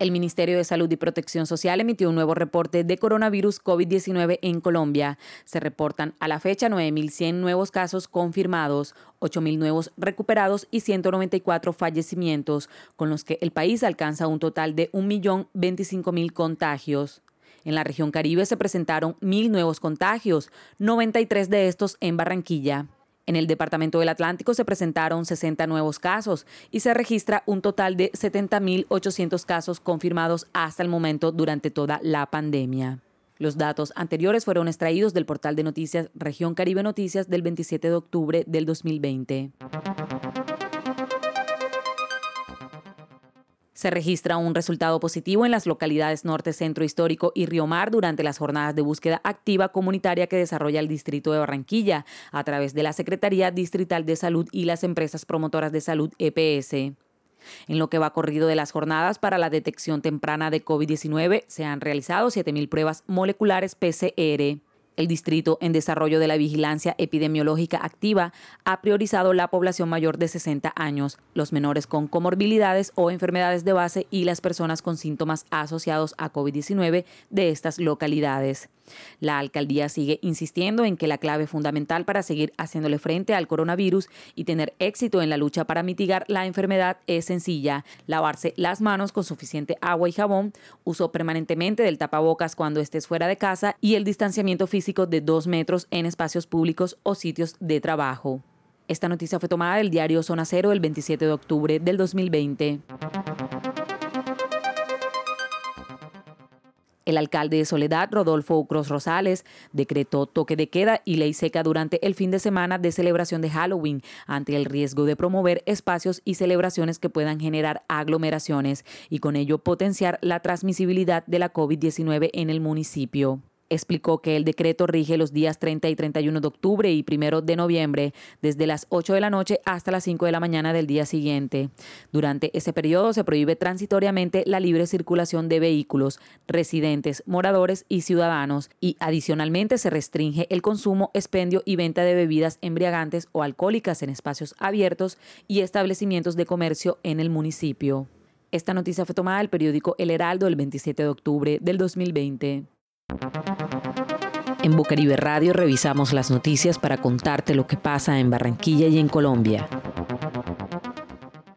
El Ministerio de Salud y Protección Social emitió un nuevo reporte de coronavirus COVID-19 en Colombia. Se reportan a la fecha 9.100 nuevos casos confirmados, 8.000 nuevos recuperados y 194 fallecimientos, con los que el país alcanza un total de 1.025.000 contagios. En la región Caribe se presentaron 1.000 nuevos contagios, 93 de estos en Barranquilla. En el Departamento del Atlántico se presentaron 60 nuevos casos y se registra un total de 70.800 casos confirmados hasta el momento durante toda la pandemia. Los datos anteriores fueron extraídos del portal de noticias Región Caribe Noticias del 27 de octubre del 2020. Se registra un resultado positivo en las localidades Norte, Centro Histórico y Río Mar durante las jornadas de búsqueda activa comunitaria que desarrolla el Distrito de Barranquilla a través de la Secretaría Distrital de Salud y las empresas promotoras de salud EPS. En lo que va corrido de las jornadas para la detección temprana de COVID-19, se han realizado 7.000 pruebas moleculares PCR. El Distrito en Desarrollo de la Vigilancia Epidemiológica Activa ha priorizado la población mayor de 60 años, los menores con comorbilidades o enfermedades de base y las personas con síntomas asociados a COVID-19 de estas localidades. La alcaldía sigue insistiendo en que la clave fundamental para seguir haciéndole frente al coronavirus y tener éxito en la lucha para mitigar la enfermedad es sencilla, lavarse las manos con suficiente agua y jabón, uso permanentemente del tapabocas cuando estés fuera de casa y el distanciamiento físico de dos metros en espacios públicos o sitios de trabajo. Esta noticia fue tomada del diario Zona Cero el 27 de octubre del 2020. El alcalde de Soledad, Rodolfo Ucros Rosales, decretó toque de queda y ley seca durante el fin de semana de celebración de Halloween ante el riesgo de promover espacios y celebraciones que puedan generar aglomeraciones y con ello potenciar la transmisibilidad de la COVID-19 en el municipio explicó que el decreto rige los días 30 y 31 de octubre y 1 de noviembre, desde las 8 de la noche hasta las 5 de la mañana del día siguiente. Durante ese periodo se prohíbe transitoriamente la libre circulación de vehículos, residentes, moradores y ciudadanos, y adicionalmente se restringe el consumo, expendio y venta de bebidas embriagantes o alcohólicas en espacios abiertos y establecimientos de comercio en el municipio. Esta noticia fue tomada del periódico El Heraldo el 27 de octubre del 2020. En Bucaribe Radio revisamos las noticias para contarte lo que pasa en Barranquilla y en Colombia.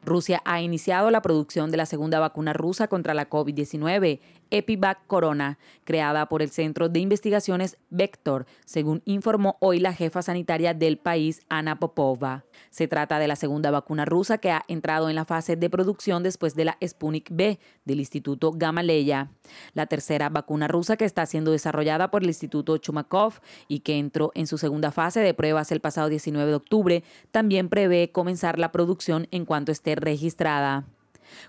Rusia ha iniciado la producción de la segunda vacuna rusa contra la COVID-19, Epivac Corona, creada por el Centro de Investigaciones Vector, según informó hoy la jefa sanitaria del país, Ana Popova. Se trata de la segunda vacuna rusa que ha entrado en la fase de producción después de la Sputnik B del Instituto Gamaleya. La tercera vacuna rusa que está siendo desarrollada por el Instituto Chumakov y que entró en su segunda fase de pruebas el pasado 19 de octubre, también prevé comenzar la producción en cuanto esté registrada.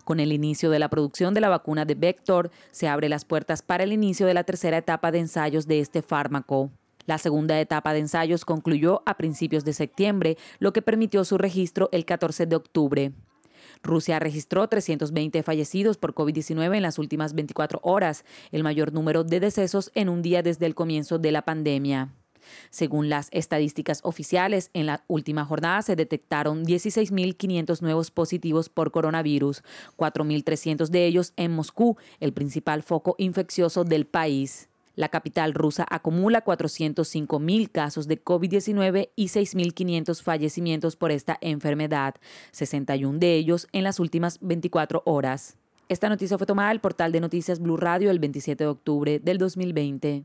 Con el inicio de la producción de la vacuna de Vector, se abre las puertas para el inicio de la tercera etapa de ensayos de este fármaco. La segunda etapa de ensayos concluyó a principios de septiembre, lo que permitió su registro el 14 de octubre. Rusia registró 320 fallecidos por COVID-19 en las últimas 24 horas, el mayor número de decesos en un día desde el comienzo de la pandemia. Según las estadísticas oficiales, en la última jornada se detectaron 16.500 nuevos positivos por coronavirus, 4.300 de ellos en Moscú, el principal foco infeccioso del país. La capital rusa acumula 405.000 casos de COVID-19 y 6.500 fallecimientos por esta enfermedad, 61 de ellos en las últimas 24 horas. Esta noticia fue tomada del portal de noticias Blue Radio el 27 de octubre del 2020.